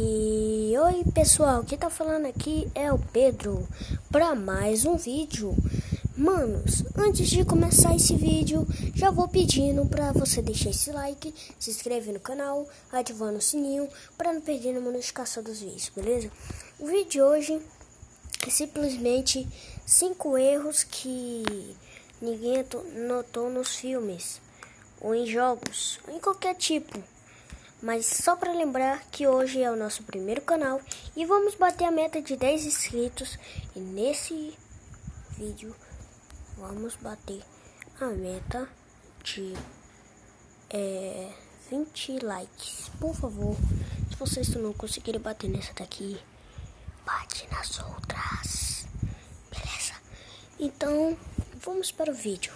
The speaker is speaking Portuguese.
E oi pessoal, quem tá falando aqui é o Pedro para mais um vídeo. Manos, antes de começar esse vídeo, já vou pedindo para você deixar esse like, se inscrever no canal, ativando o sininho para não perder nenhuma notificação dos vídeos, beleza? O vídeo de hoje é simplesmente 5 erros que ninguém notou nos filmes ou em jogos, ou em qualquer tipo. Mas só para lembrar que hoje é o nosso primeiro canal e vamos bater a meta de 10 inscritos. E nesse vídeo vamos bater a meta de é, 20 likes. Por favor, se vocês não conseguirem bater nessa daqui, bate nas outras. Beleza? Então, vamos para o vídeo.